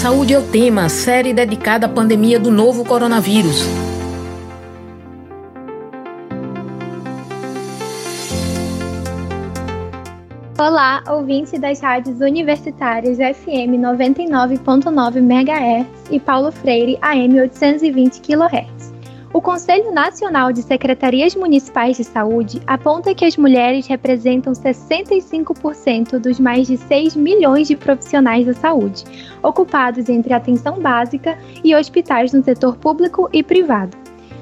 Saúde é o tema, série dedicada à pandemia do novo coronavírus. Olá, ouvinte das rádios universitárias FM 99.9 MHz e Paulo Freire AM 820 kHz. O Conselho Nacional de Secretarias Municipais de Saúde aponta que as mulheres representam 65% dos mais de 6 milhões de profissionais da saúde, ocupados entre atenção básica e hospitais no setor público e privado.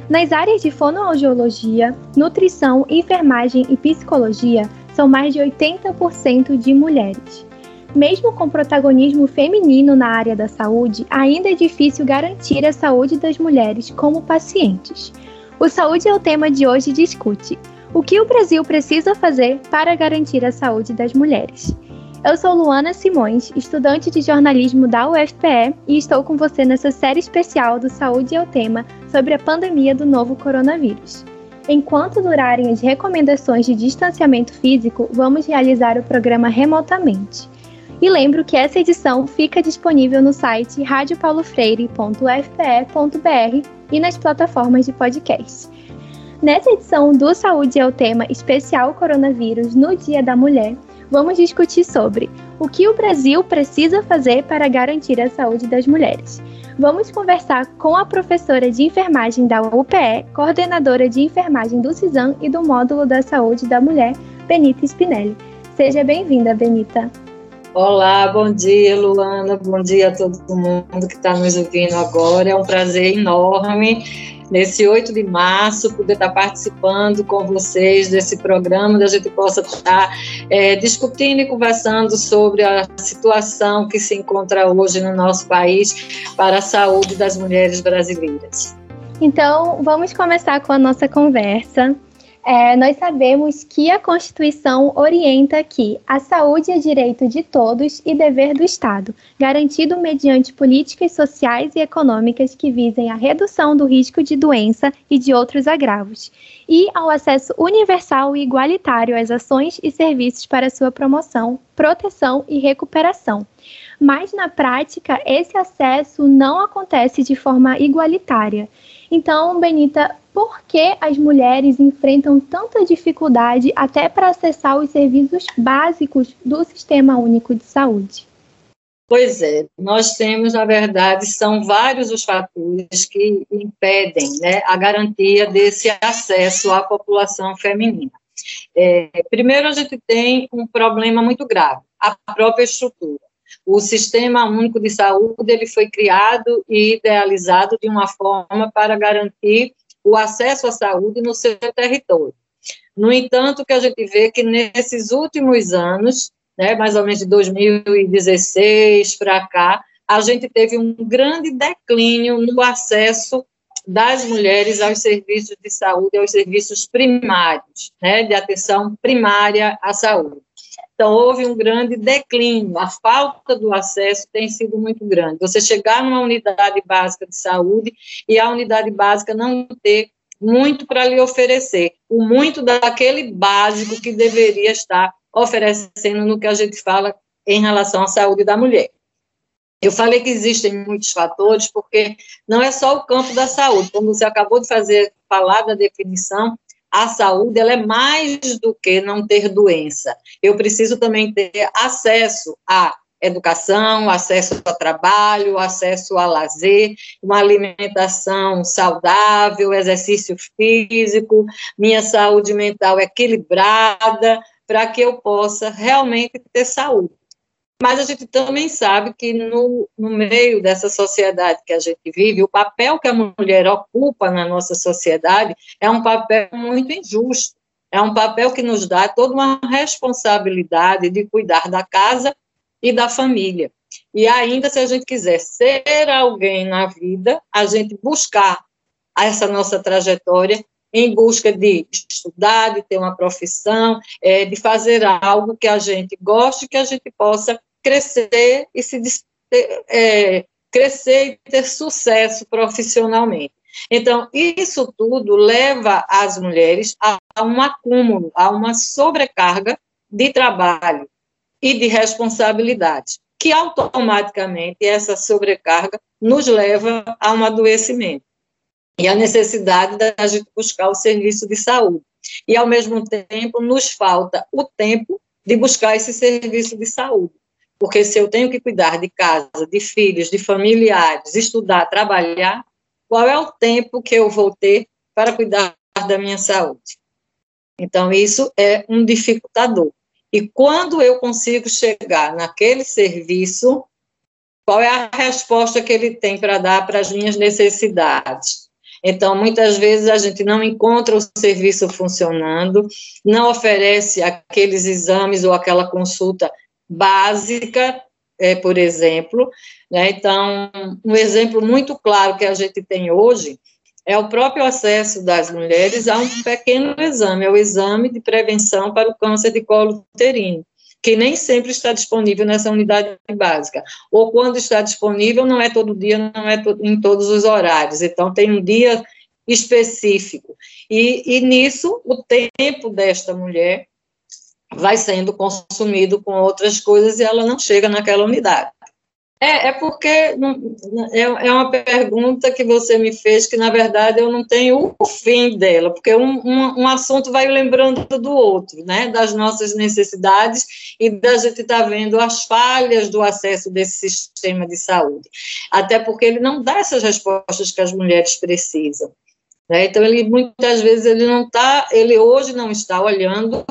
Nas áreas de fonoaudiologia, nutrição, enfermagem e psicologia, são mais de 80% de mulheres. Mesmo com protagonismo feminino na área da saúde, ainda é difícil garantir a saúde das mulheres como pacientes. O Saúde é o tema de hoje discute o que o Brasil precisa fazer para garantir a saúde das mulheres. Eu sou Luana Simões, estudante de jornalismo da UFPE, e estou com você nessa série especial do Saúde é o Tema sobre a pandemia do novo coronavírus. Enquanto durarem as recomendações de distanciamento físico, vamos realizar o programa remotamente. E lembro que essa edição fica disponível no site radiopaulofreire.fpe.br e nas plataformas de podcast. Nessa edição do Saúde é o tema especial coronavírus no Dia da Mulher, vamos discutir sobre o que o Brasil precisa fazer para garantir a saúde das mulheres. Vamos conversar com a professora de enfermagem da UPE, coordenadora de enfermagem do CISAM e do Módulo da Saúde da Mulher, Benita Spinelli. Seja bem-vinda, Benita. Olá, bom dia, Luana. Bom dia a todo mundo que está nos ouvindo agora. É um prazer enorme nesse 8 de março, poder estar participando com vocês desse programa, da gente possa estar é, discutindo e conversando sobre a situação que se encontra hoje no nosso país para a saúde das mulheres brasileiras. Então, vamos começar com a nossa conversa. É, nós sabemos que a Constituição orienta que a saúde é direito de todos e dever do Estado, garantido mediante políticas sociais e econômicas que visem a redução do risco de doença e de outros agravos, e ao acesso universal e igualitário às ações e serviços para sua promoção, proteção e recuperação. Mas, na prática, esse acesso não acontece de forma igualitária. Então, Benita, por que as mulheres enfrentam tanta dificuldade até para acessar os serviços básicos do Sistema Único de Saúde? Pois é, nós temos, na verdade, são vários os fatores que impedem né, a garantia desse acesso à população feminina. É, primeiro, a gente tem um problema muito grave, a própria estrutura. O Sistema Único de Saúde ele foi criado e idealizado de uma forma para garantir o acesso à saúde no seu território. No entanto, que a gente vê que nesses últimos anos, né, mais ou menos de 2016 para cá, a gente teve um grande declínio no acesso das mulheres aos serviços de saúde, aos serviços primários, né, de atenção primária à saúde. Então, houve um grande declínio, a falta do acesso tem sido muito grande. Você chegar numa unidade básica de saúde e a unidade básica não ter muito para lhe oferecer, o muito daquele básico que deveria estar oferecendo no que a gente fala em relação à saúde da mulher. Eu falei que existem muitos fatores, porque não é só o campo da saúde, como você acabou de fazer, falar da definição, a saúde ela é mais do que não ter doença. Eu preciso também ter acesso à educação, acesso ao trabalho, acesso ao lazer, uma alimentação saudável, exercício físico, minha saúde mental equilibrada, para que eu possa realmente ter saúde. Mas a gente também sabe que no, no meio dessa sociedade que a gente vive, o papel que a mulher ocupa na nossa sociedade é um papel muito injusto. É um papel que nos dá toda uma responsabilidade de cuidar da casa e da família. E ainda, se a gente quiser ser alguém na vida, a gente buscar essa nossa trajetória em busca de estudar, de ter uma profissão, é, de fazer algo que a gente goste, que a gente possa crescer e se é, crescer e ter sucesso profissionalmente. Então, isso tudo leva as mulheres a, um acúmulo, a uma sobrecarga de trabalho e de responsabilidade. que automaticamente essa sobrecarga nos leva a um adoecimento e a necessidade da gente buscar o serviço de saúde. E, ao mesmo tempo, nos falta o tempo de buscar esse serviço de saúde. Porque se eu tenho que cuidar de casa, de filhos, de familiares, estudar, trabalhar, qual é o tempo que eu vou ter para cuidar da minha saúde? Então, isso é um dificultador. E quando eu consigo chegar naquele serviço, qual é a resposta que ele tem para dar para as minhas necessidades? Então, muitas vezes a gente não encontra o serviço funcionando, não oferece aqueles exames ou aquela consulta básica, é, por exemplo. Né? Então, um exemplo muito claro que a gente tem hoje é o próprio acesso das mulheres a um pequeno exame, é o exame de prevenção para o câncer de colo uterino, que nem sempre está disponível nessa unidade básica, ou quando está disponível, não é todo dia, não é to em todos os horários, então tem um dia específico, e, e nisso o tempo desta mulher vai sendo consumido com outras coisas e ela não chega naquela unidade. É, é porque é, é uma pergunta que você me fez que, na verdade, eu não tenho o fim dela, porque um, um, um assunto vai lembrando do outro, né, das nossas necessidades e da gente estar tá vendo as falhas do acesso desse sistema de saúde. Até porque ele não dá essas respostas que as mulheres precisam. Né? Então, ele muitas vezes ele não está, ele hoje não está olhando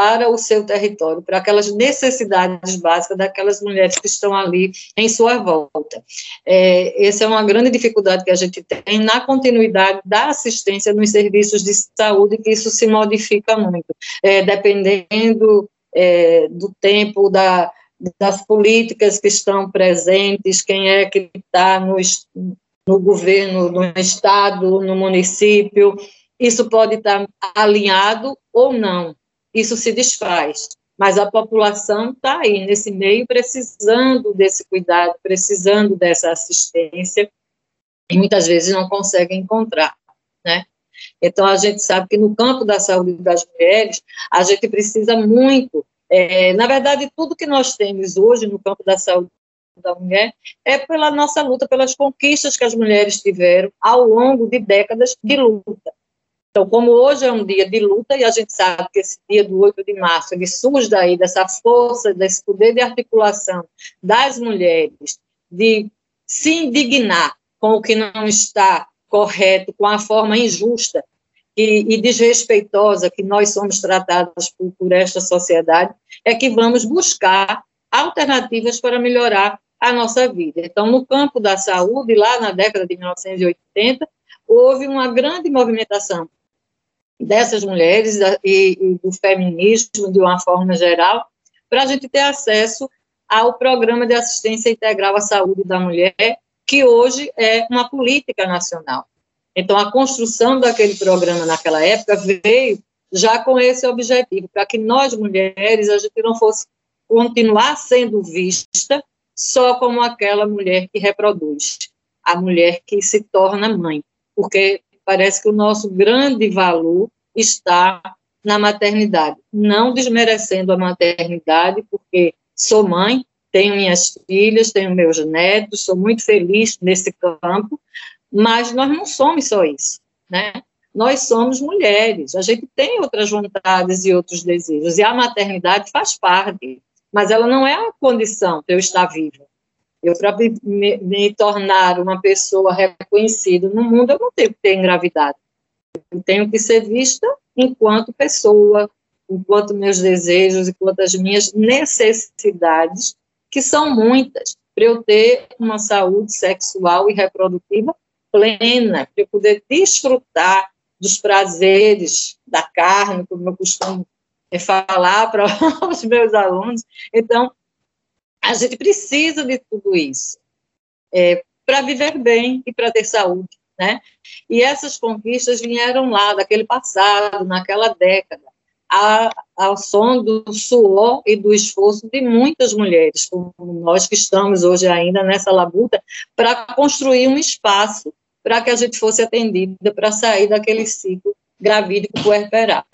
para o seu território, para aquelas necessidades básicas daquelas mulheres que estão ali em sua volta. É, essa é uma grande dificuldade que a gente tem na continuidade da assistência nos serviços de saúde, que isso se modifica muito, é, dependendo é, do tempo, da, das políticas que estão presentes, quem é que está no, no governo, no estado, no município, isso pode estar alinhado ou não isso se desfaz. Mas a população está aí nesse meio precisando desse cuidado, precisando dessa assistência, e muitas vezes não consegue encontrar, né? Então, a gente sabe que no campo da saúde das mulheres, a gente precisa muito, é, na verdade, tudo que nós temos hoje no campo da saúde da mulher é pela nossa luta, pelas conquistas que as mulheres tiveram ao longo de décadas de luta. Então, como hoje é um dia de luta, e a gente sabe que esse dia do 8 de março, ele surge daí dessa força, desse poder de articulação das mulheres, de se indignar com o que não está correto, com a forma injusta e, e desrespeitosa que nós somos tratadas por, por esta sociedade, é que vamos buscar alternativas para melhorar a nossa vida. Então, no campo da saúde, lá na década de 1980, houve uma grande movimentação dessas mulheres e, e do feminismo de uma forma geral, para a gente ter acesso ao programa de assistência integral à saúde da mulher, que hoje é uma política nacional. Então, a construção daquele programa naquela época veio já com esse objetivo, para que nós mulheres, a gente não fosse continuar sendo vista só como aquela mulher que reproduz, a mulher que se torna mãe, porque parece que o nosso grande valor está na maternidade. Não desmerecendo a maternidade, porque sou mãe, tenho minhas filhas, tenho meus netos, sou muito feliz nesse campo, mas nós não somos só isso, né? Nós somos mulheres, a gente tem outras vontades e outros desejos, e a maternidade faz parte, mas ela não é a condição para eu estar viva. Eu, para me, me, tornar uma pessoa reconhecida no mundo, eu não tenho que ter engravidado. Eu tenho que ser vista enquanto pessoa, enquanto meus desejos, enquanto as minhas necessidades, que são muitas, para eu ter uma saúde sexual e reprodutiva plena, para eu poder desfrutar dos prazeres da carne, como eu costumo falar para os meus alunos. Então, a gente precisa de tudo isso é, para viver bem e para ter saúde, né? E essas conquistas vieram lá, daquele passado, naquela década, a, ao som do suor e do esforço de muitas mulheres, como nós que estamos hoje ainda nessa labuta, para construir um espaço para que a gente fosse atendida, para sair daquele ciclo gravídico puerperal.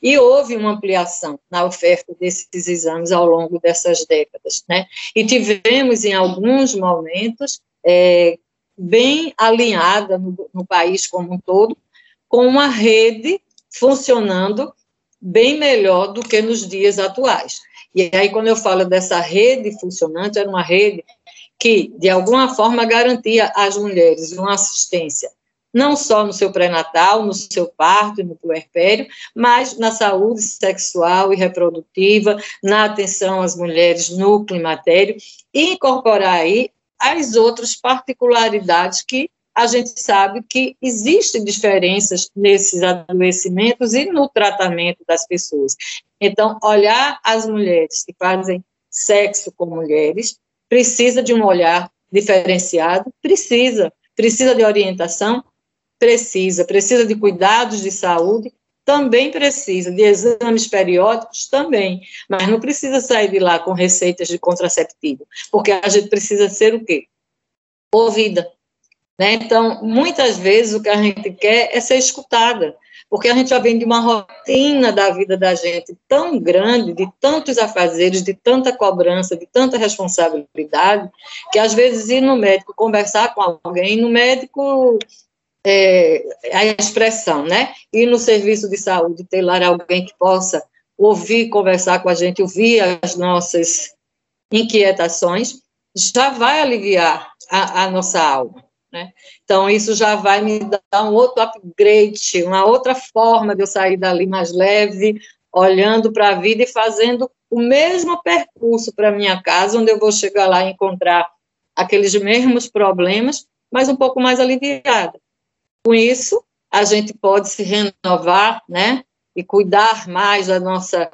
E houve uma ampliação na oferta desses exames ao longo dessas décadas, né? E tivemos, em alguns momentos, é, bem alinhada no, no país como um todo, com uma rede funcionando bem melhor do que nos dias atuais. E aí, quando eu falo dessa rede funcionante, era uma rede que, de alguma forma, garantia às mulheres uma assistência não só no seu pré-natal, no seu parto e no puerpério, mas na saúde sexual e reprodutiva, na atenção às mulheres no climatério, e incorporar aí as outras particularidades que a gente sabe que existem diferenças nesses adoecimentos e no tratamento das pessoas. Então, olhar as mulheres que fazem sexo com mulheres precisa de um olhar diferenciado, precisa, precisa de orientação, precisa, precisa de cuidados de saúde, também precisa de exames periódicos, também, mas não precisa sair de lá com receitas de contraceptivo, porque a gente precisa ser o quê? Ouvida. Né? Então, muitas vezes o que a gente quer é ser escutada, porque a gente já vem de uma rotina da vida da gente tão grande, de tantos afazeres, de tanta cobrança, de tanta responsabilidade, que às vezes ir no médico conversar com alguém, no médico é, a expressão, né? E no serviço de saúde ter lá alguém que possa ouvir, conversar com a gente, ouvir as nossas inquietações, já vai aliviar a, a nossa alma. Né? Então, isso já vai me dar um outro upgrade, uma outra forma de eu sair dali mais leve, olhando para a vida e fazendo o mesmo percurso para minha casa, onde eu vou chegar lá e encontrar aqueles mesmos problemas, mas um pouco mais aliviada. Com isso, a gente pode se renovar, né, e cuidar mais da nossa,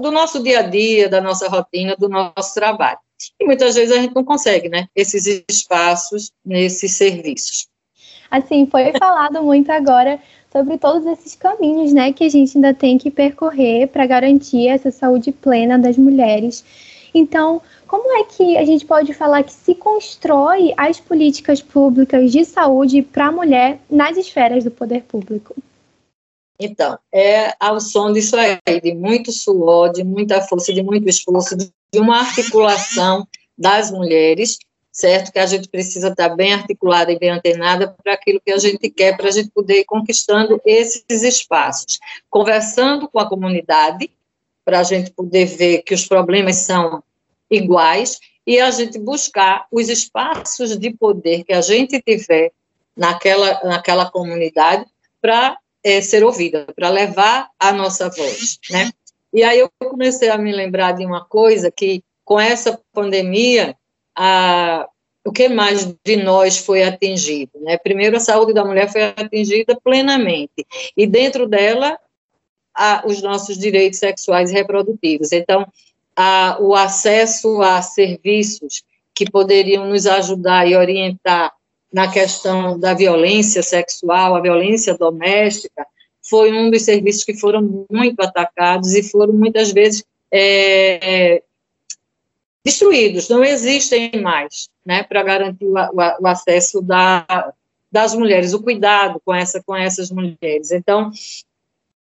do nosso dia a dia, da nossa rotina, do nosso trabalho. E muitas vezes a gente não consegue, né, esses espaços nesses serviços. Assim, foi falado muito agora sobre todos esses caminhos, né, que a gente ainda tem que percorrer para garantir essa saúde plena das mulheres. Então, como é que a gente pode falar que se constrói as políticas públicas de saúde para a mulher nas esferas do poder público? Então, é ao som disso aí, de muito suor, de muita força, de muito esforço, de uma articulação das mulheres, certo? Que a gente precisa estar bem articulada e bem antenada para aquilo que a gente quer, para a gente poder ir conquistando esses espaços. Conversando com a comunidade, para a gente poder ver que os problemas são iguais e a gente buscar os espaços de poder que a gente tiver naquela, naquela comunidade para é, ser ouvida, para levar a nossa voz, né? E aí eu comecei a me lembrar de uma coisa que, com essa pandemia, a, o que mais de nós foi atingido, né? Primeiro, a saúde da mulher foi atingida plenamente, e dentro dela, a, os nossos direitos sexuais e reprodutivos. Então, a, o acesso a serviços que poderiam nos ajudar e orientar na questão da violência sexual, a violência doméstica, foi um dos serviços que foram muito atacados e foram muitas vezes é, destruídos, não existem mais, né, para garantir o, o, o acesso da, das mulheres, o cuidado com, essa, com essas mulheres. Então,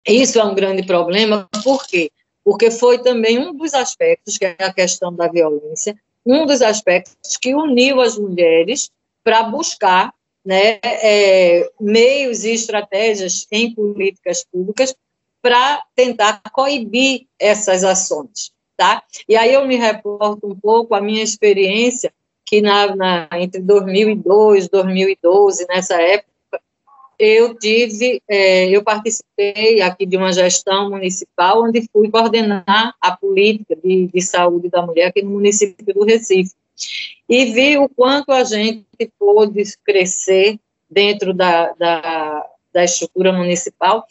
isso é um grande problema, por quê? Porque foi também um dos aspectos, que é a questão da violência, um dos aspectos que uniu as mulheres para buscar né, é, meios e estratégias em políticas públicas para tentar coibir essas ações, tá? E aí eu me reporto um pouco a minha experiência que na, na entre 2002 e 2012 nessa época eu tive, é, eu participei aqui de uma gestão municipal onde fui coordenar a política de, de saúde da mulher aqui no município do Recife. E vi o quanto a gente pôde crescer dentro da, da, da estrutura municipal,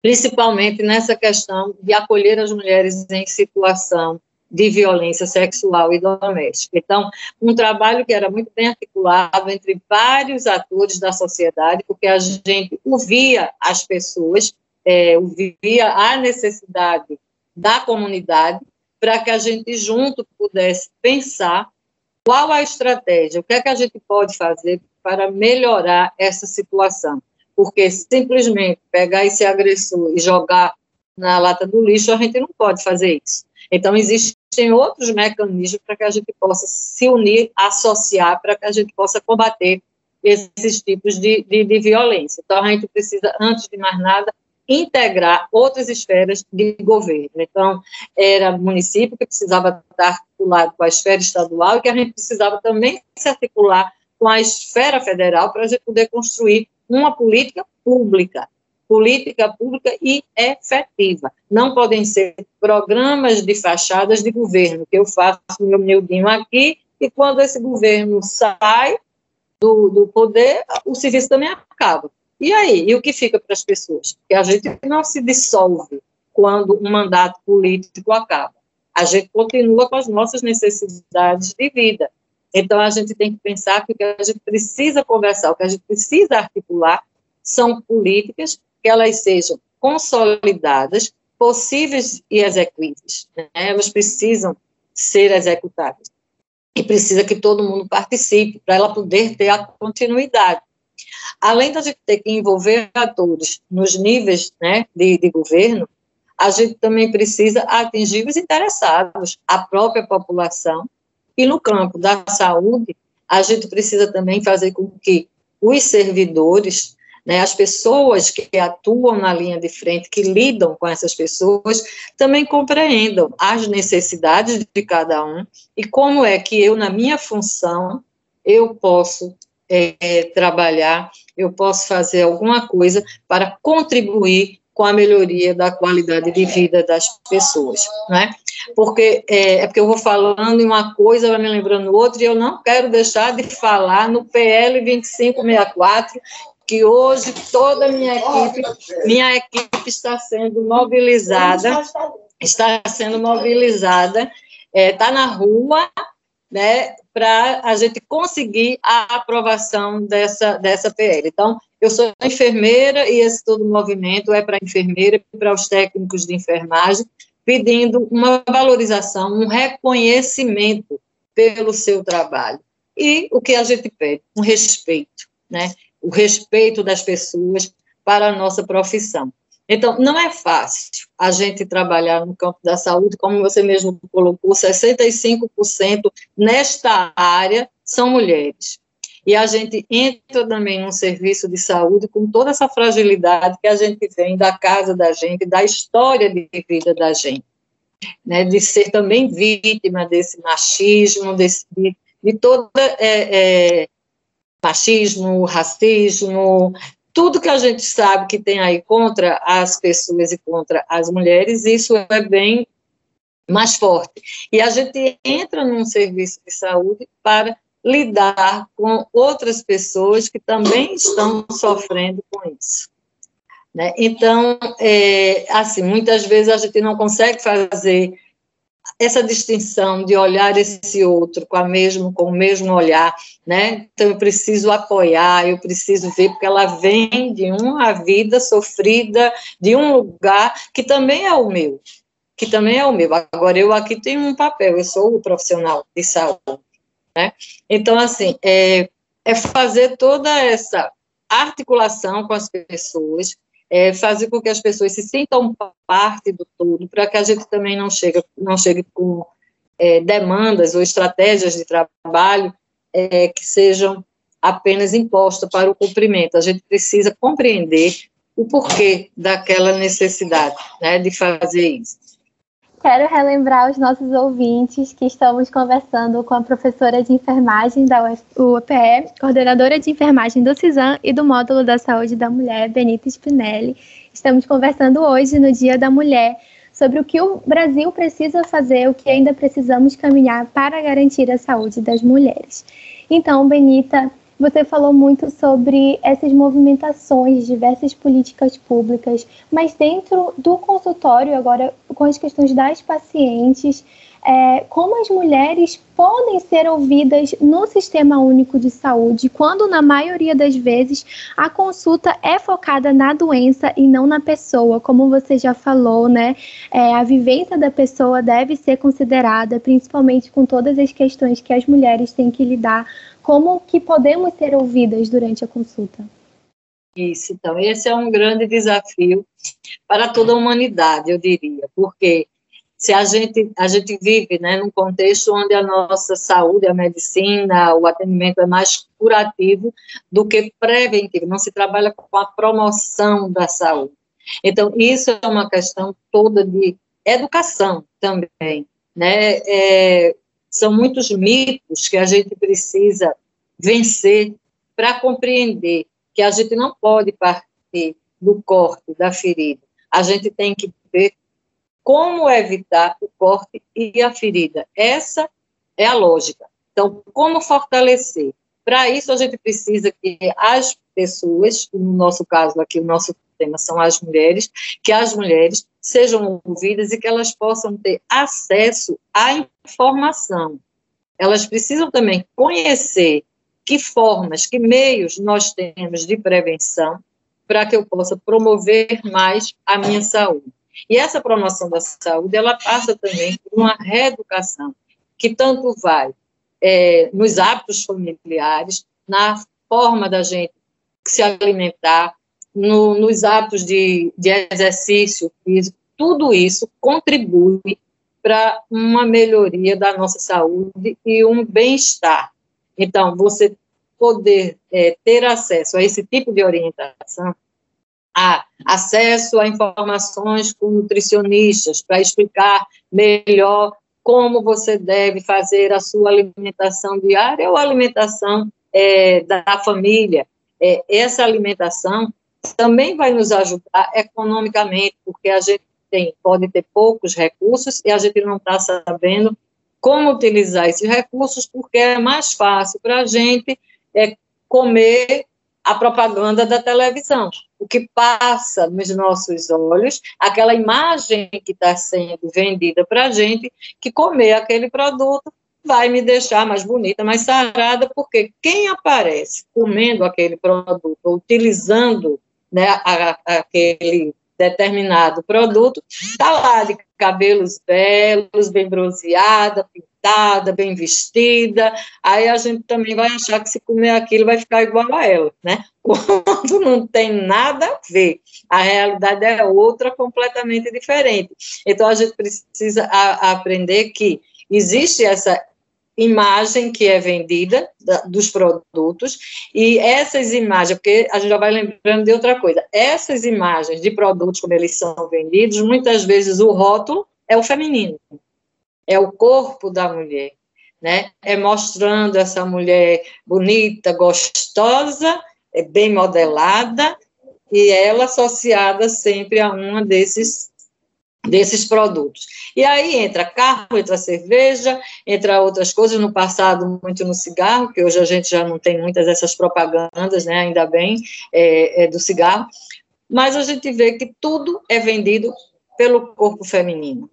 principalmente nessa questão de acolher as mulheres em situação de violência sexual e doméstica. Então, um trabalho que era muito bem articulado entre vários atores da sociedade, porque a gente ouvia as pessoas, é, ouvia a necessidade da comunidade, para que a gente junto pudesse pensar qual a estratégia, o que é que a gente pode fazer para melhorar essa situação. porque simplesmente pegar esse agressor e jogar na lata do lixo, a gente não pode fazer isso. Então, existem outros mecanismos para que a gente possa se unir, associar, para que a gente possa combater esses tipos de, de, de violência. Então, a gente precisa, antes de mais nada, integrar outras esferas de governo. Então, era município que precisava estar articulado com a esfera estadual e que a gente precisava também se articular com a esfera federal para a gente poder construir uma política pública, política pública e efetiva. Não podem ser programas de fachadas de governo, que eu faço meu miudinho aqui, e quando esse governo sai do, do poder, o serviço também acaba. E aí? E o que fica para as pessoas? Que a gente não se dissolve quando um mandato político acaba. A gente continua com as nossas necessidades de vida. Então, a gente tem que pensar que o que a gente precisa conversar, o que a gente precisa articular, são políticas que elas sejam consolidadas, possíveis e execuíveis. Né? Elas precisam ser executadas. E precisa que todo mundo participe para ela poder ter a continuidade. Além da gente ter que envolver atores nos níveis né, de, de governo, a gente também precisa atingir os interessados, a própria população, e no campo da saúde, a gente precisa também fazer com que os servidores, né, as pessoas que atuam na linha de frente, que lidam com essas pessoas, também compreendam as necessidades de cada um e como é que eu, na minha função, eu posso é, trabalhar, eu posso fazer alguma coisa para contribuir com a melhoria da qualidade de vida das pessoas, né? Porque é, é porque eu vou falando em uma coisa, vai me lembrando outra, e eu não quero deixar de falar no PL 2564, que hoje toda a minha equipe, minha equipe está sendo mobilizada, está sendo mobilizada, está é, na rua, né, para a gente conseguir a aprovação dessa, dessa PL. Então, eu sou enfermeira e esse todo movimento é para enfermeira e para os técnicos de enfermagem, pedindo uma valorização, um reconhecimento pelo seu trabalho. E o que a gente pede? Um respeito, né? O respeito das pessoas para a nossa profissão. Então, não é fácil a gente trabalhar no campo da saúde, como você mesmo colocou, 65% nesta área são mulheres. E a gente entra também num serviço de saúde com toda essa fragilidade que a gente vem da casa da gente, da história de vida da gente, né, de ser também vítima desse machismo, desse, de, toda é, é, machismo, racismo, tudo que a gente sabe que tem aí contra as pessoas e contra as mulheres, isso é bem mais forte. E a gente entra num serviço de saúde para lidar com outras pessoas que também estão sofrendo com isso. Né? Então, é, assim, muitas vezes a gente não consegue fazer essa distinção de olhar esse outro com, a mesmo, com o mesmo olhar, né? Então, eu preciso apoiar, eu preciso ver, porque ela vem de uma vida sofrida, de um lugar que também é o meu, que também é o meu. Agora, eu aqui tenho um papel, eu sou o profissional de saúde, né? Então, assim, é, é fazer toda essa articulação com as pessoas, é, fazer com que as pessoas se sintam parte do todo, para que a gente também não chegue, não chegue com é, demandas ou estratégias de trabalho é, que sejam apenas impostas para o cumprimento. A gente precisa compreender o porquê daquela necessidade né, de fazer isso. Quero relembrar os nossos ouvintes que estamos conversando com a professora de enfermagem da UPE, coordenadora de enfermagem do CISAM e do Módulo da Saúde da Mulher, Benita Spinelli. Estamos conversando hoje, no Dia da Mulher, sobre o que o Brasil precisa fazer, o que ainda precisamos caminhar para garantir a saúde das mulheres. Então, Benita, você falou muito sobre essas movimentações, diversas políticas públicas, mas dentro do consultório, agora com as questões das pacientes, é, como as mulheres podem ser ouvidas no Sistema Único de Saúde, quando na maioria das vezes a consulta é focada na doença e não na pessoa, como você já falou, né? É, a vivência da pessoa deve ser considerada, principalmente com todas as questões que as mulheres têm que lidar como que podemos ser ouvidas durante a consulta? Isso, então, esse é um grande desafio para toda a humanidade, eu diria, porque se a gente, a gente vive né, num contexto onde a nossa saúde, a medicina, o atendimento é mais curativo do que preventivo, não se trabalha com a promoção da saúde. Então, isso é uma questão toda de educação também, né? É, são muitos mitos que a gente precisa vencer para compreender que a gente não pode partir do corte, da ferida. A gente tem que ver como evitar o corte e a ferida. Essa é a lógica. Então, como fortalecer? Para isso, a gente precisa que as pessoas, no nosso caso aqui, o nosso tema são as mulheres, que as mulheres sejam ouvidas e que elas possam ter acesso à informação. Elas precisam também conhecer que formas, que meios nós temos de prevenção para que eu possa promover mais a minha saúde. E essa promoção da saúde, ela passa também por uma reeducação, que tanto vai é, nos hábitos familiares, na forma da gente se alimentar, no, nos hábitos de, de exercício físico, tudo isso contribui para uma melhoria da nossa saúde e um bem-estar. Então, você poder é, ter acesso a esse tipo de orientação, a acesso a informações com nutricionistas para explicar melhor como você deve fazer a sua alimentação diária ou alimentação é, da família. É, essa alimentação também vai nos ajudar economicamente, porque a gente tem, pode ter poucos recursos e a gente não está sabendo como utilizar esses recursos, porque é mais fácil para a gente é, comer a propaganda da televisão, o que passa nos nossos olhos, aquela imagem que está sendo vendida para a gente, que comer aquele produto vai me deixar mais bonita, mais sarada, porque quem aparece comendo aquele produto, utilizando né, a, a, aquele determinado produto, está lá de cabelos belos, bem bronzeada, pintada, bem vestida, aí a gente também vai achar que se comer aquilo vai ficar igual a ela, né? Quando não tem nada a ver, a realidade é outra, completamente diferente. Então a gente precisa a, aprender que existe essa imagem que é vendida da, dos produtos e essas imagens, porque a gente já vai lembrando de outra coisa, essas imagens de produtos como eles são vendidos, muitas vezes o rótulo é o feminino, é o corpo da mulher, né? É mostrando essa mulher bonita, gostosa, é bem modelada e ela associada sempre a uma desses desses produtos. E aí entra carro, entra cerveja, entra outras coisas, no passado muito no cigarro, que hoje a gente já não tem muitas dessas propagandas, né, ainda bem, é, é do cigarro, mas a gente vê que tudo é vendido pelo corpo feminino.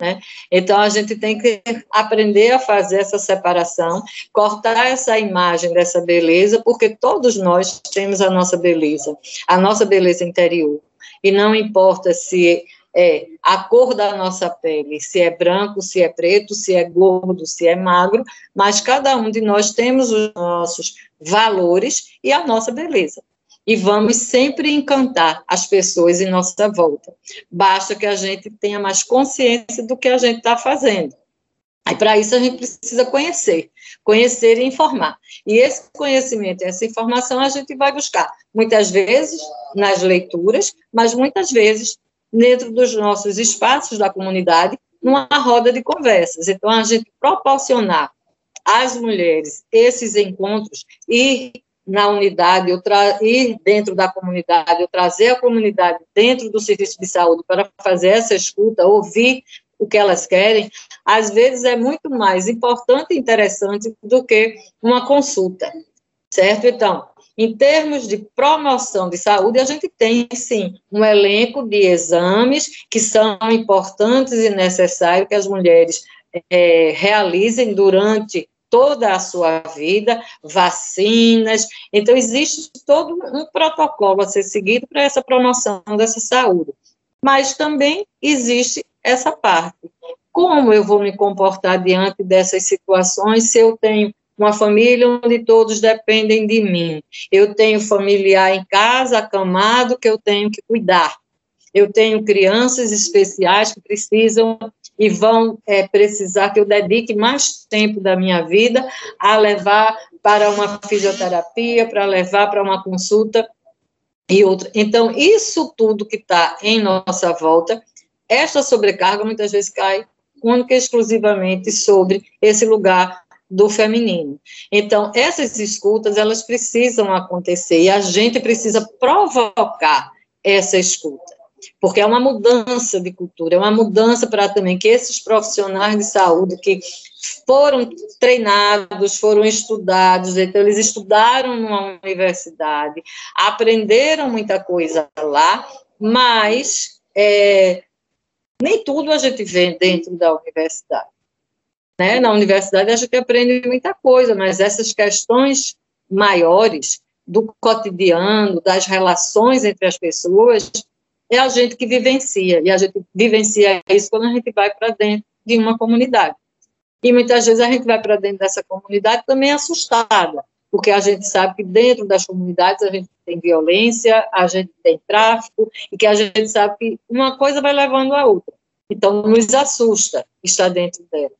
Né? Então, a gente tem que aprender a fazer essa separação, cortar essa imagem dessa beleza, porque todos nós temos a nossa beleza, a nossa beleza interior. E não importa se é a cor da nossa pele, se é branco, se é preto, se é gordo, se é magro, mas cada um de nós temos os nossos valores e a nossa beleza. E vamos sempre encantar as pessoas em nossa volta. Basta que a gente tenha mais consciência do que a gente está fazendo. Aí, para isso, a gente precisa conhecer, conhecer e informar. E esse conhecimento, essa informação, a gente vai buscar, muitas vezes nas leituras, mas muitas vezes dentro dos nossos espaços da comunidade, numa roda de conversas. Então, a gente proporcionar às mulheres esses encontros, ir na unidade, eu ir dentro da comunidade, trazer a comunidade dentro do serviço de saúde para fazer essa escuta, ouvir o que elas querem, às vezes é muito mais importante e interessante do que uma consulta, certo? Então, em termos de promoção de saúde, a gente tem, sim, um elenco de exames que são importantes e necessários que as mulheres é, realizem durante toda a sua vida, vacinas. Então, existe todo um protocolo a ser seguido para essa promoção dessa saúde. Mas também existe essa parte. Como eu vou me comportar diante dessas situações se eu tenho uma família onde todos dependem de mim. Eu tenho familiar em casa, acamado, que eu tenho que cuidar. Eu tenho crianças especiais que precisam e vão é, precisar que eu dedique mais tempo da minha vida a levar para uma fisioterapia, para levar para uma consulta e outra. Então, isso tudo que está em nossa volta, esta sobrecarga muitas vezes cai única e exclusivamente sobre esse lugar do feminino. Então, essas escutas, elas precisam acontecer e a gente precisa provocar essa escuta, porque é uma mudança de cultura, é uma mudança para também que esses profissionais de saúde que foram treinados, foram estudados, então eles estudaram numa universidade, aprenderam muita coisa lá, mas é, nem tudo a gente vê dentro da universidade. Né? Na universidade a gente aprende muita coisa, mas essas questões maiores do cotidiano, das relações entre as pessoas, é a gente que vivencia, e a gente vivencia isso quando a gente vai para dentro de uma comunidade. E muitas vezes a gente vai para dentro dessa comunidade também assustada, porque a gente sabe que dentro das comunidades a gente tem violência, a gente tem tráfico, e que a gente sabe que uma coisa vai levando a outra. Então, nos assusta estar dentro dela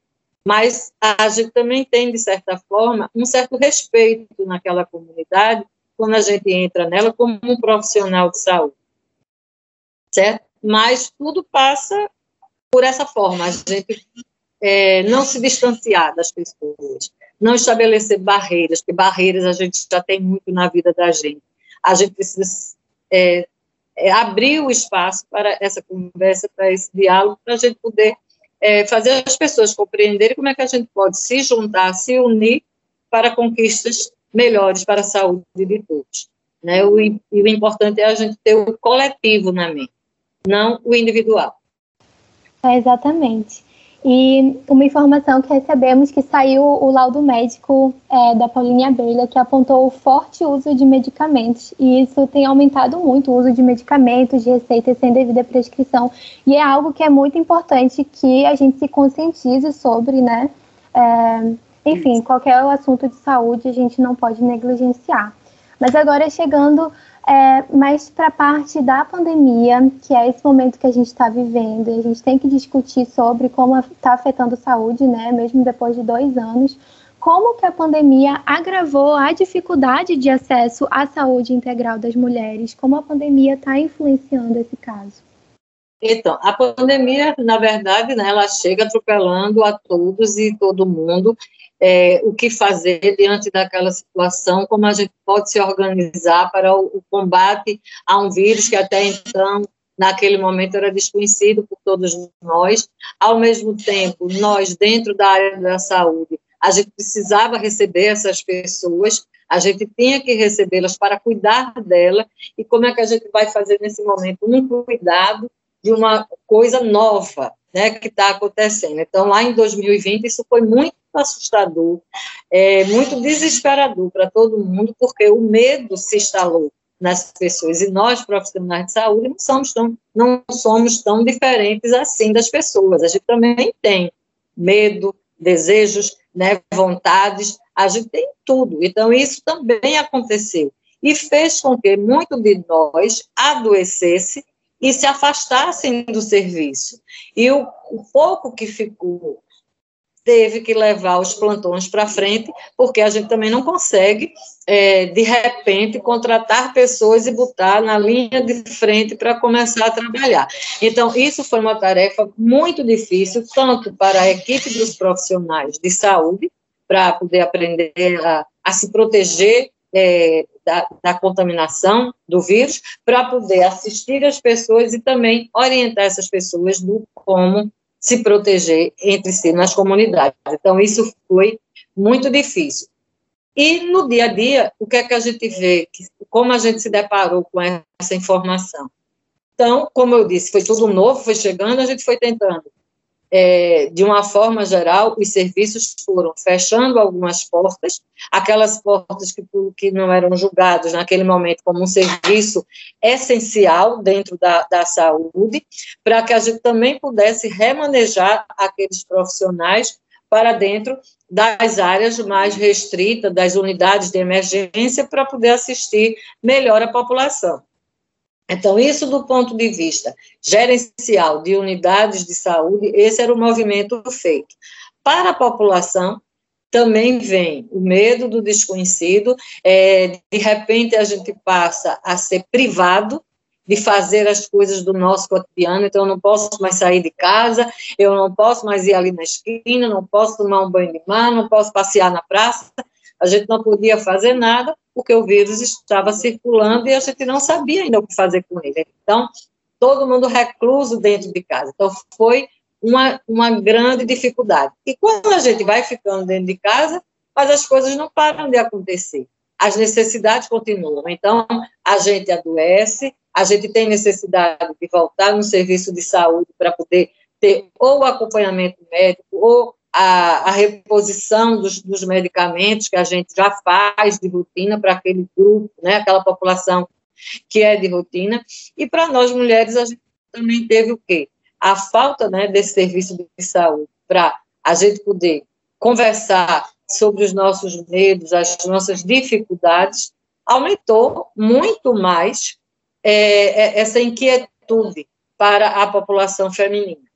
mas a gente também tem, de certa forma, um certo respeito naquela comunidade quando a gente entra nela como um profissional de saúde, certo? Mas tudo passa por essa forma, a gente é, não se distanciar das pessoas, não estabelecer barreiras, porque barreiras a gente já tem muito na vida da gente. A gente precisa é, é, abrir o espaço para essa conversa, para esse diálogo, para a gente poder é, fazer as pessoas compreenderem como é que a gente pode se juntar, se unir para conquistas melhores para a saúde de todos. Né? O, e o importante é a gente ter o coletivo na mente, não o individual. É, exatamente. E uma informação que recebemos que saiu o laudo médico é, da Paulinha Abelha, que apontou o forte uso de medicamentos, e isso tem aumentado muito o uso de medicamentos, de receitas sem devida prescrição, e é algo que é muito importante que a gente se conscientize sobre, né? É, enfim, qualquer assunto de saúde a gente não pode negligenciar. Mas agora chegando é, mas para a parte da pandemia, que é esse momento que a gente está vivendo, a gente tem que discutir sobre como está afetando a saúde, né, mesmo depois de dois anos, como que a pandemia agravou a dificuldade de acesso à saúde integral das mulheres, como a pandemia está influenciando esse caso. Então, a pandemia, na verdade, né, ela chega atropelando a todos e todo mundo, é, o que fazer diante daquela situação, como a gente pode se organizar para o, o combate a um vírus que até então naquele momento era desconhecido por todos nós. Ao mesmo tempo, nós, dentro da área da saúde, a gente precisava receber essas pessoas, a gente tinha que recebê-las para cuidar dela, e como é que a gente vai fazer nesse momento? Um cuidado de uma coisa nova, né, que está acontecendo. Então, lá em 2020, isso foi muito assustador, é, muito desesperador para todo mundo, porque o medo se instalou nas pessoas, e nós, profissionais de saúde, não somos tão, não somos tão diferentes assim das pessoas, a gente também tem medo, desejos, né, vontades, a gente tem tudo, então isso também aconteceu, e fez com que muito de nós adoecesse e se afastassem do serviço. E o, o pouco que ficou teve que levar os plantões para frente, porque a gente também não consegue, é, de repente, contratar pessoas e botar na linha de frente para começar a trabalhar. Então, isso foi uma tarefa muito difícil, tanto para a equipe dos profissionais de saúde, para poder aprender a, a se proteger é, da, da, contaminação do vírus, para poder assistir as pessoas e também orientar essas pessoas do como se proteger entre si nas comunidades. Então, isso foi muito difícil. E no dia a dia, o que é que a gente vê? Como a gente se deparou com essa informação? Então, como eu disse, foi tudo novo, foi chegando, a gente foi tentando é, de uma forma geral, os serviços foram fechando algumas portas, aquelas portas que, que não eram julgadas naquele momento como um serviço essencial dentro da, da saúde, para que a gente também pudesse remanejar aqueles profissionais para dentro das áreas mais restritas, das unidades de emergência, para poder assistir melhor a população. Então, isso do ponto de vista gerencial de unidades de saúde, esse era o movimento feito. Para a população, também vem o medo do desconhecido, é, de repente a gente passa a ser privado de fazer as coisas do nosso cotidiano, então eu não posso mais sair de casa, eu não posso mais ir ali na esquina, não posso tomar um banho de mar, não posso passear na praça, a gente não podia fazer nada, porque o vírus estava circulando e a gente não sabia ainda o que fazer com ele. Então, todo mundo recluso dentro de casa. Então, foi uma, uma grande dificuldade. E quando a gente vai ficando dentro de casa, mas as coisas não param de acontecer. As necessidades continuam. Então, a gente adoece, a gente tem necessidade de voltar no serviço de saúde para poder ter ou acompanhamento médico ou a, a reposição dos, dos, medicamentos que a gente já faz de rotina para aquele grupo, né, aquela população que é de rotina. E para nós mulheres, a gente também teve o quê? A falta né, desse serviço de saúde para a gente poder conversar sobre os nossos medos, as nossas dificuldades, aumentou muito mais é, é essa inquietude para a população feminina.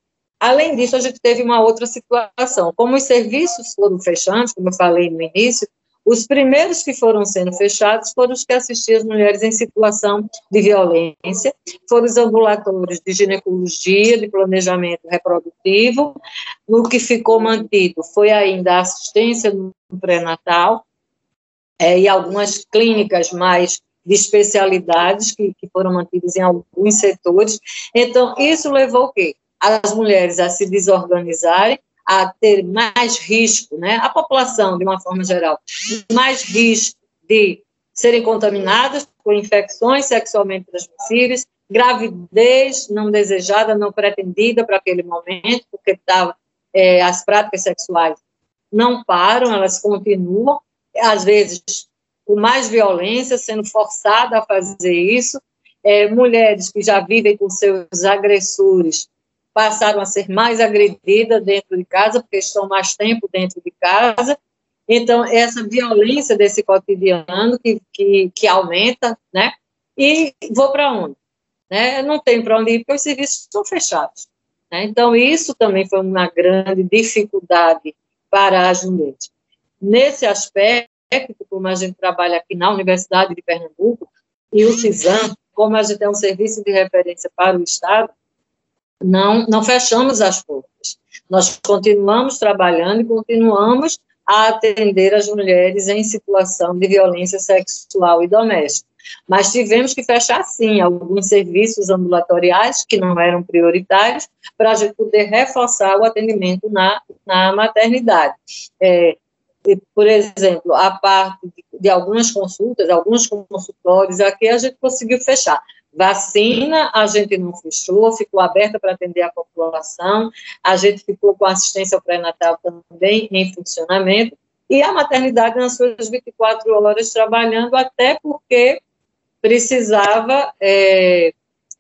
Além disso, a gente teve uma outra situação. Como os serviços foram fechados, como eu falei no início, os primeiros que foram sendo fechados foram os que assistiam as mulheres em situação de violência, foram os ambulatórios de ginecologia, de planejamento reprodutivo. O que ficou mantido foi ainda a assistência no pré-natal é, e algumas clínicas mais de especialidades que, que foram mantidas em alguns setores. Então, isso levou o quê? As mulheres a se desorganizarem, a ter mais risco, né? A população, de uma forma geral, mais risco de serem contaminadas por infecções sexualmente transmissíveis, gravidez não desejada, não pretendida para aquele momento, porque tava, é, as práticas sexuais não param, elas continuam, às vezes com mais violência, sendo forçada a fazer isso, é, mulheres que já vivem com seus agressores passaram a ser mais agredidas dentro de casa, porque estão mais tempo dentro de casa. Então, essa violência desse cotidiano que, que, que aumenta, né? E vou para onde? Né? Não tem para onde ir, porque os serviços estão fechados. Né? Então, isso também foi uma grande dificuldade para as mulheres. Nesse aspecto, como a gente trabalha aqui na Universidade de Pernambuco, e o CISAM, como a gente é um serviço de referência para o Estado, não, não fechamos as portas. Nós continuamos trabalhando e continuamos a atender as mulheres em situação de violência sexual e doméstica. Mas tivemos que fechar, sim, alguns serviços ambulatoriais que não eram prioritários para a gente poder reforçar o atendimento na, na maternidade. É, por exemplo, a parte de, de algumas consultas, alguns consultórios aqui, a gente conseguiu fechar. Vacina, a gente não fechou, ficou aberta para atender a população, a gente ficou com assistência ao pré-natal também em funcionamento, e a maternidade nas suas 24 horas trabalhando, até porque precisava, é,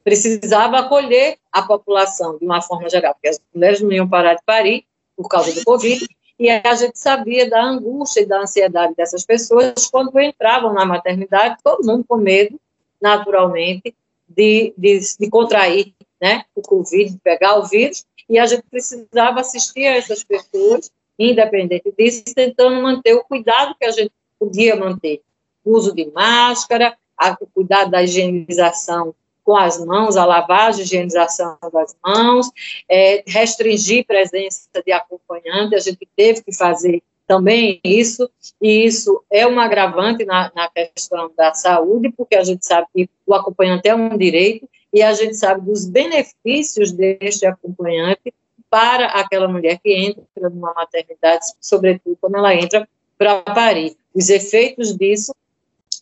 precisava acolher a população de uma forma geral, porque as mulheres não iam parar de parir por causa do Covid, e a gente sabia da angústia e da ansiedade dessas pessoas quando entravam na maternidade, todo mundo com medo, naturalmente, de, de, de contrair né, o Covid, de pegar o vírus, e a gente precisava assistir a essas pessoas, independente disso, tentando manter o cuidado que a gente podia manter. O uso de máscara, a, o cuidado da higienização com as mãos, a lavagem e higienização das mãos, é, restringir presença de acompanhante, a gente teve que fazer também isso, e isso é um agravante na, na questão da saúde, porque a gente sabe que o acompanhante é um direito, e a gente sabe dos benefícios deste acompanhante para aquela mulher que entra numa maternidade, sobretudo quando ela entra para parir. Os efeitos disso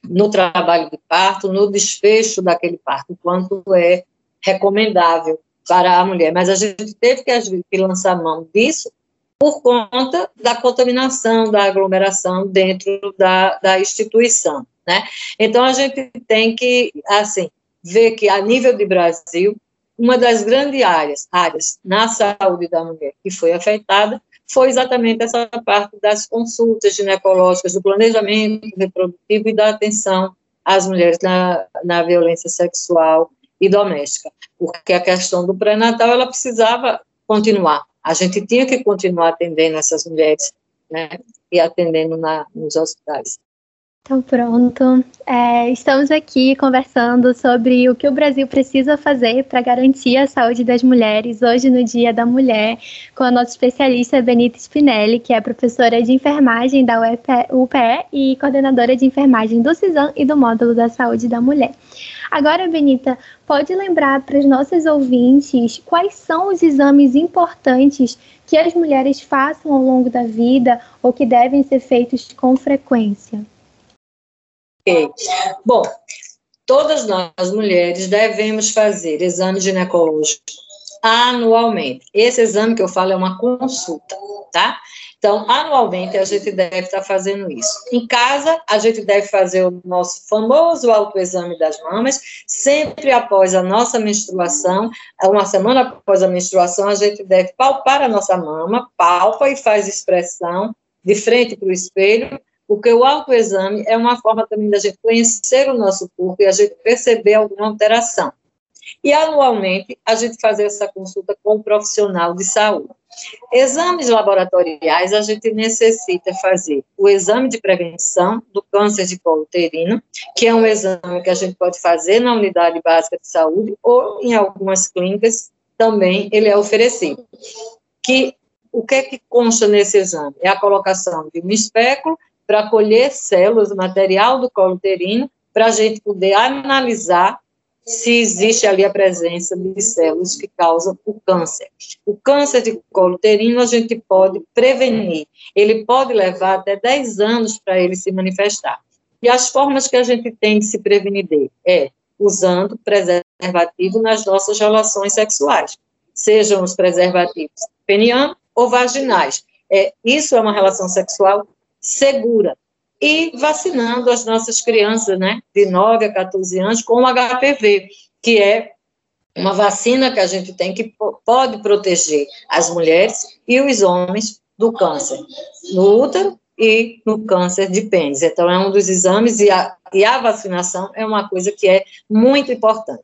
no trabalho de parto, no desfecho daquele parto, quanto é recomendável para a mulher. Mas a gente teve que, que lançar mão disso por conta da contaminação, da aglomeração dentro da, da instituição, né? Então, a gente tem que, assim, ver que, a nível de Brasil, uma das grandes áreas, áreas na saúde da mulher que foi afetada foi exatamente essa parte das consultas ginecológicas, do planejamento reprodutivo e da atenção às mulheres na, na violência sexual e doméstica, porque a questão do pré-natal, ela precisava continuar, a gente tinha que continuar atendendo essas mulheres, né, e atendendo na, nos hospitais. Então, pronto. É, estamos aqui conversando sobre o que o Brasil precisa fazer para garantir a saúde das mulheres hoje no Dia da Mulher, com a nossa especialista Benita Spinelli, que é professora de enfermagem da UPE e coordenadora de enfermagem do CISAM e do Módulo da Saúde da Mulher. Agora, Benita, pode lembrar para os nossos ouvintes quais são os exames importantes que as mulheres façam ao longo da vida ou que devem ser feitos com frequência? Ok. Bom, todas nós mulheres devemos fazer exame ginecológico anualmente. Esse exame que eu falo é uma consulta, tá? Então, anualmente a gente deve estar fazendo isso. Em casa, a gente deve fazer o nosso famoso autoexame das mamas, sempre após a nossa menstruação, uma semana após a menstruação, a gente deve palpar a nossa mama, palpa e faz expressão de frente para o espelho, porque o autoexame é uma forma também da gente conhecer o nosso corpo e a gente perceber alguma alteração. E anualmente a gente fazer essa consulta com um profissional de saúde. Exames laboratoriais a gente necessita fazer o exame de prevenção do câncer de colo uterino, que é um exame que a gente pode fazer na unidade básica de saúde ou em algumas clínicas também ele é oferecido. Que o que é que consta nesse exame? É a colocação de um espéculo para colher células, material do colo uterino, para a gente poder analisar se existe ali a presença de células que causam o câncer. O câncer de colo uterino a gente pode prevenir, ele pode levar até 10 anos para ele se manifestar. E as formas que a gente tem de se prevenir dele é usando preservativo nas nossas relações sexuais, sejam os preservativos penianos ou vaginais. É, isso é uma relação sexual segura. E vacinando as nossas crianças, né, de 9 a 14 anos, com o HPV, que é uma vacina que a gente tem que pode proteger as mulheres e os homens do câncer no útero e no câncer de pênis. Então, é um dos exames e a, e a vacinação é uma coisa que é muito importante.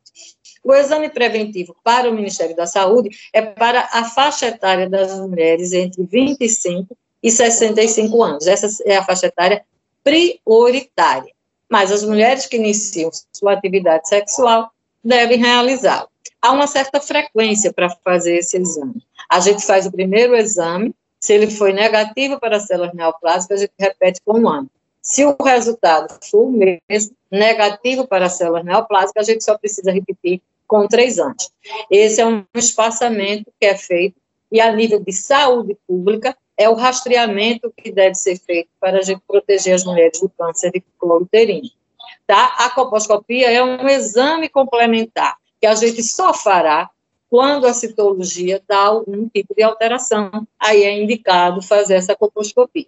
O exame preventivo para o Ministério da Saúde é para a faixa etária das mulheres entre 25 e 65 anos. Essa é a faixa etária prioritária. Mas as mulheres que iniciam sua atividade sexual devem realizá-lo. Há uma certa frequência para fazer esse exame. A gente faz o primeiro exame, se ele foi negativo para células neoplásicas, a gente repete com um ano. Se o resultado for o mesmo, negativo para células neoplásicas, a gente só precisa repetir com três anos. Esse é um espaçamento que é feito e a nível de saúde pública é o rastreamento que deve ser feito para a gente proteger as mulheres do câncer de colo uterino. Tá? A coposcopia é um exame complementar que a gente só fará quando a citologia dá algum tipo de alteração. Aí é indicado fazer essa coposcopia.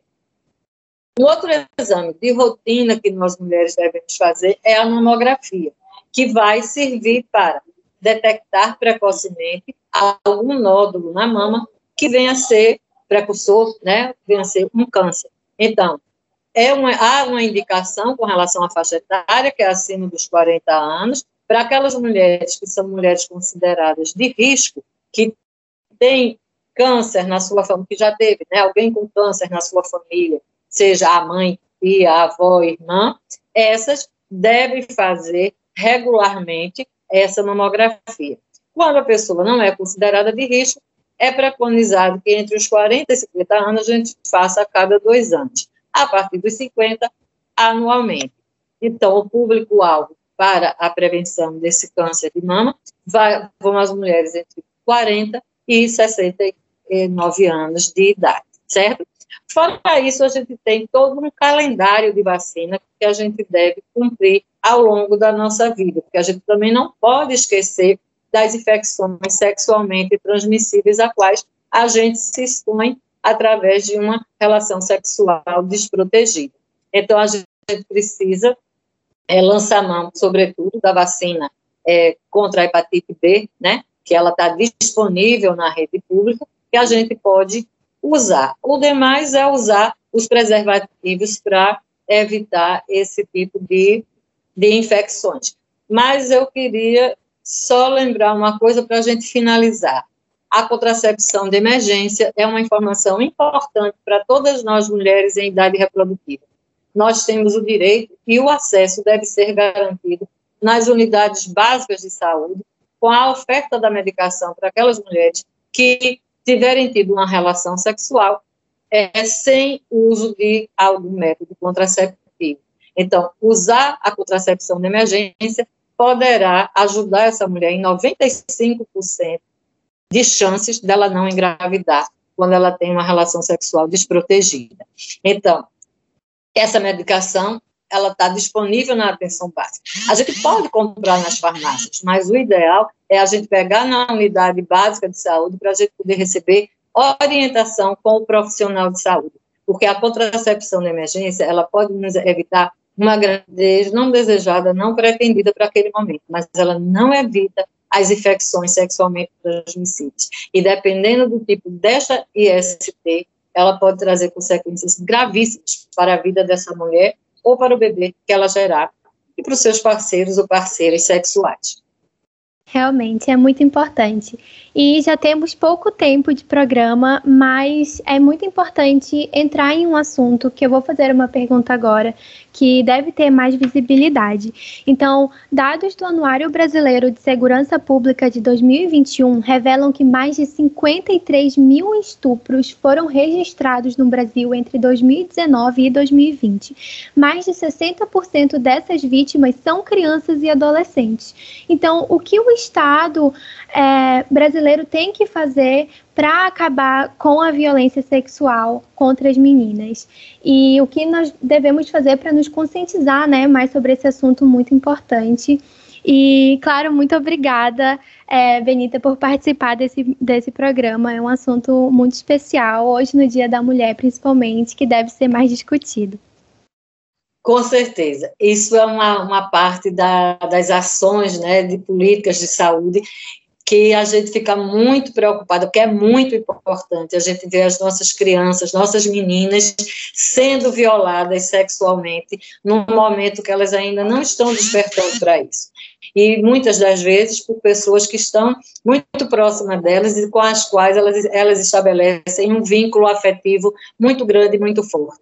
Um outro exame de rotina que nós mulheres devemos fazer é a mamografia, que vai servir para detectar precocemente algum nódulo na mama que venha a ser precursor, né, ser um câncer. Então, é uma, há uma indicação com relação à faixa etária, que é acima dos 40 anos, para aquelas mulheres que são mulheres consideradas de risco, que têm câncer na sua família, que já teve né, alguém com câncer na sua família, seja a mãe, tia, a avó, irmã, essas devem fazer regularmente essa mamografia. Quando a pessoa não é considerada de risco, é preconizado que entre os 40 e 50 anos a gente faça a cada dois anos. A partir dos 50, anualmente. Então, o público-alvo para a prevenção desse câncer de mama vai, vão as mulheres entre 40 e 69 anos de idade, certo? Fora isso, a gente tem todo um calendário de vacina que a gente deve cumprir ao longo da nossa vida, porque a gente também não pode esquecer das infecções sexualmente transmissíveis a quais a gente se expõe através de uma relação sexual desprotegida. Então, a gente precisa é, lançar mão, sobretudo, da vacina é, contra a hepatite B, né, que ela está disponível na rede pública, que a gente pode usar. O demais é usar os preservativos para evitar esse tipo de, de infecções. Mas eu queria só lembrar uma coisa para a gente finalizar. A contracepção de emergência é uma informação importante para todas nós mulheres em idade reprodutiva. Nós temos o direito e o acesso deve ser garantido nas unidades básicas de saúde, com a oferta da medicação para aquelas mulheres que tiverem tido uma relação sexual é, sem uso de algum método contraceptivo. Então, usar a contracepção de emergência poderá ajudar essa mulher em 95% de chances dela não engravidar quando ela tem uma relação sexual desprotegida. Então, essa medicação ela está disponível na atenção básica. A gente pode comprar nas farmácias, mas o ideal é a gente pegar na unidade básica de saúde para a gente poder receber orientação com o profissional de saúde, porque a contracepção de emergência ela pode nos evitar uma gravidez não desejada, não pretendida para aquele momento, mas ela não evita as infecções sexualmente transmissíveis. E dependendo do tipo desta IST, ela pode trazer consequências gravíssimas para a vida dessa mulher ou para o bebê que ela gerar e para os seus parceiros ou parceiras sexuais. Realmente é muito importante. E já temos pouco tempo de programa, mas é muito importante entrar em um assunto que eu vou fazer uma pergunta agora, que deve ter mais visibilidade. Então, dados do Anuário Brasileiro de Segurança Pública de 2021 revelam que mais de 53 mil estupros foram registrados no Brasil entre 2019 e 2020. Mais de 60% dessas vítimas são crianças e adolescentes. Então, o que o Estado é, brasileiro tem que fazer para acabar com a violência sexual contra as meninas. E o que nós devemos fazer para nos conscientizar né, mais sobre esse assunto muito importante. E, claro, muito obrigada, é, Benita, por participar desse, desse programa. É um assunto muito especial, hoje no Dia da Mulher, principalmente, que deve ser mais discutido. Com certeza. Isso é uma, uma parte da, das ações né, de políticas de saúde que a gente fica muito preocupada, porque é muito importante a gente ver as nossas crianças, nossas meninas sendo violadas sexualmente num momento que elas ainda não estão despertando para isso. E muitas das vezes por pessoas que estão muito próximas delas e com as quais elas, elas estabelecem um vínculo afetivo muito grande e muito forte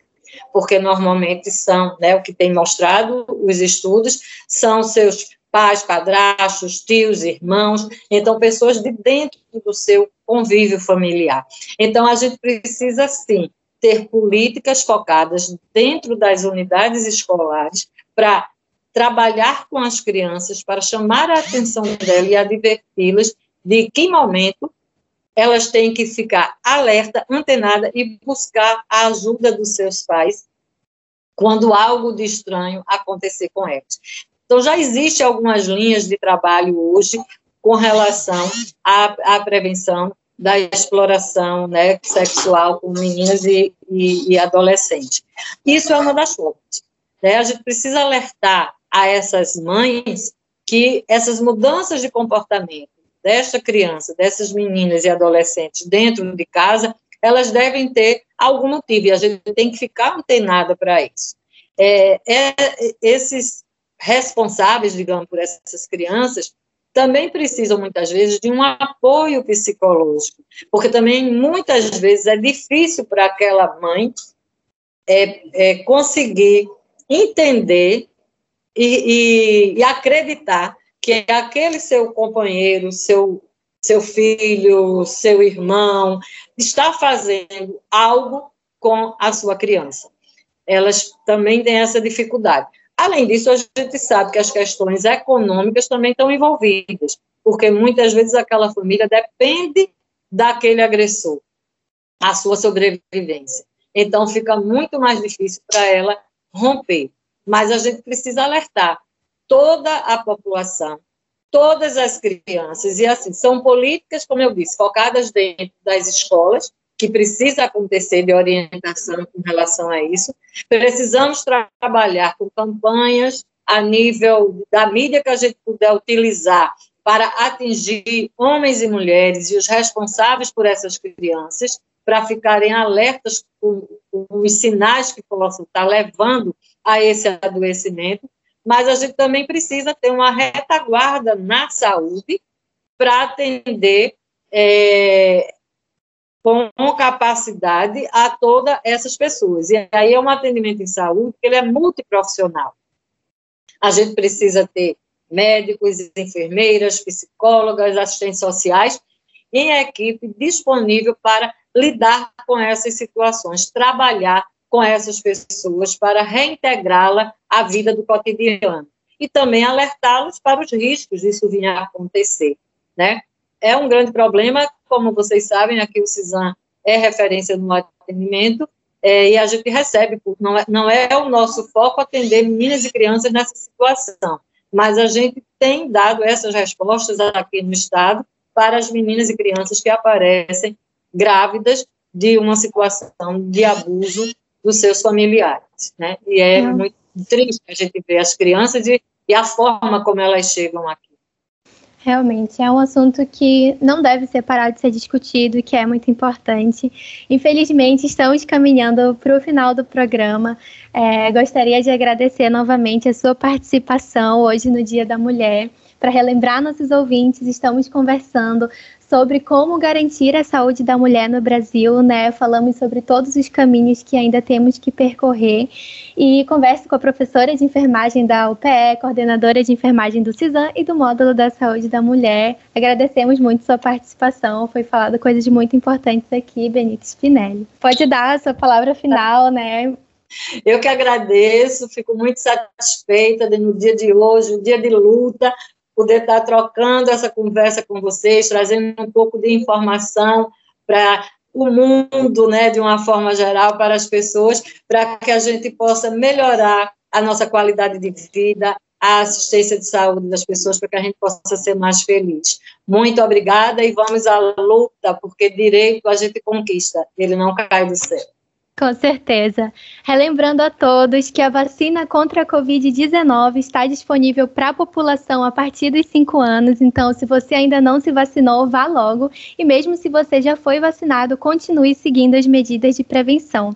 porque normalmente são, né, o que tem mostrado os estudos, são seus pais, padrastos, tios, irmãos, então pessoas de dentro do seu convívio familiar. Então a gente precisa sim ter políticas focadas dentro das unidades escolares para trabalhar com as crianças, para chamar a atenção delas e adverti-las de que momento elas têm que ficar alerta, antenada e buscar a ajuda dos seus pais quando algo de estranho acontecer com elas. Então, já existem algumas linhas de trabalho hoje com relação à, à prevenção da exploração né, sexual com meninas e, e, e, adolescentes. Isso é uma das formas. Né? A gente precisa alertar a essas mães que essas mudanças de comportamento desta criança, dessas meninas e adolescentes dentro de casa, elas devem ter algum motivo, e a gente tem que ficar antenada para isso. É, é, esses responsáveis, digamos, por essas crianças, também precisam muitas vezes de um apoio psicológico, porque também muitas vezes é difícil para aquela mãe é, é, conseguir entender e, e, e, acreditar que aquele seu companheiro, seu, seu filho, seu irmão, está fazendo algo com a sua criança. Elas também têm essa dificuldade. Além disso, a gente sabe que as questões econômicas também estão envolvidas, porque muitas vezes aquela família depende daquele agressor, a sua sobrevivência. Então, fica muito mais difícil para ela romper. Mas a gente precisa alertar toda a população, todas as crianças, e assim, são políticas, como eu disse, focadas dentro das escolas, que precisa acontecer de orientação com relação a isso. Precisamos tra trabalhar com campanhas a nível da mídia que a gente puder utilizar para atingir homens e mulheres e os responsáveis por essas crianças, para ficarem alertas com, com os sinais que possam estar levando a esse adoecimento, mas a gente também precisa ter uma retaguarda na saúde para atender é, com capacidade a todas essas pessoas. E aí é um atendimento em saúde que ele é multiprofissional. A gente precisa ter médicos, enfermeiras, psicólogas, assistentes sociais em equipe disponível para lidar com essas situações, trabalhar com essas pessoas para reintegrá-la à vida do cotidiano e também alertá-los para os riscos disso vir a acontecer, né? É um grande problema, como vocês sabem, aqui o CISAM é referência no atendimento é, e a gente recebe, não é, não é o nosso foco atender meninas e crianças nessa situação, mas a gente tem dado essas respostas aqui no Estado para as meninas e crianças que aparecem grávidas de uma situação de abuso dos seus familiares, né? E é muito triste a gente ver as crianças e, e a forma como elas chegam aqui. Realmente, é um assunto que não deve ser parado de ser discutido e que é muito importante. Infelizmente, estamos caminhando para o final do programa. É, gostaria de agradecer novamente a sua participação hoje no Dia da Mulher. Para relembrar nossos ouvintes, estamos conversando sobre como garantir a saúde da mulher no Brasil, né? Falamos sobre todos os caminhos que ainda temos que percorrer e converso com a professora de enfermagem da UPE, coordenadora de enfermagem do CISAM e do Módulo da Saúde da Mulher. Agradecemos muito sua participação, foi falado coisas muito importantes aqui, Benito Spinelli. Pode dar a sua palavra final, né? Eu que agradeço, fico muito satisfeita de, no dia de hoje, dia de luta, poder estar trocando essa conversa com vocês, trazendo um pouco de informação para o mundo, né, de uma forma geral, para as pessoas, para que a gente possa melhorar a nossa qualidade de vida, a assistência de saúde das pessoas, para que a gente possa ser mais feliz. Muito obrigada e vamos à luta, porque direito a gente conquista, ele não cai do céu. Com certeza. Relembrando a todos que a vacina contra a Covid-19 está disponível para a população a partir dos 5 anos. Então, se você ainda não se vacinou, vá logo. E mesmo se você já foi vacinado, continue seguindo as medidas de prevenção.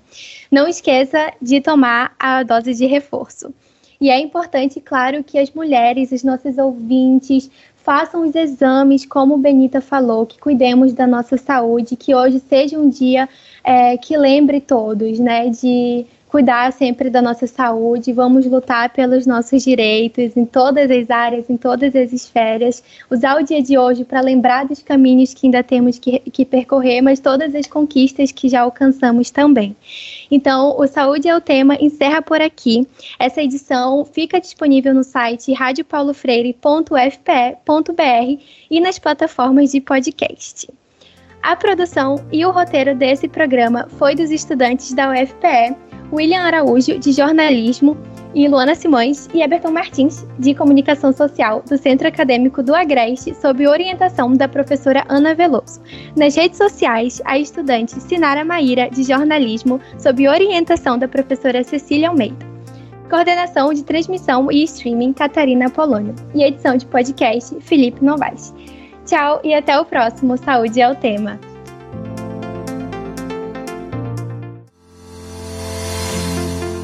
Não esqueça de tomar a dose de reforço. E é importante, claro, que as mulheres, os nossos ouvintes, façam os exames, como Benita falou, que cuidemos da nossa saúde, que hoje seja um dia é, que lembre todos, né, de cuidar sempre da nossa saúde, vamos lutar pelos nossos direitos em todas as áreas, em todas as esferas, usar o dia de hoje para lembrar dos caminhos que ainda temos que, que, percorrer, mas todas as conquistas que já alcançamos também. Então, o Saúde é o Tema encerra por aqui. Essa edição fica disponível no site radiopaulofreire.fpe.br e nas plataformas de podcast. A produção e o roteiro desse programa foi dos estudantes da UFPE, William Araújo, de jornalismo, e Luana Simões e Eberton Martins, de Comunicação Social, do Centro Acadêmico do Agreste, sob orientação da professora Ana Veloso. Nas redes sociais, a estudante Sinara Maíra, de jornalismo, sob orientação da professora Cecília Almeida. Coordenação de transmissão e streaming, Catarina Polônio. E edição de podcast, Felipe Novaes. Tchau e até o próximo Saúde é o Tema.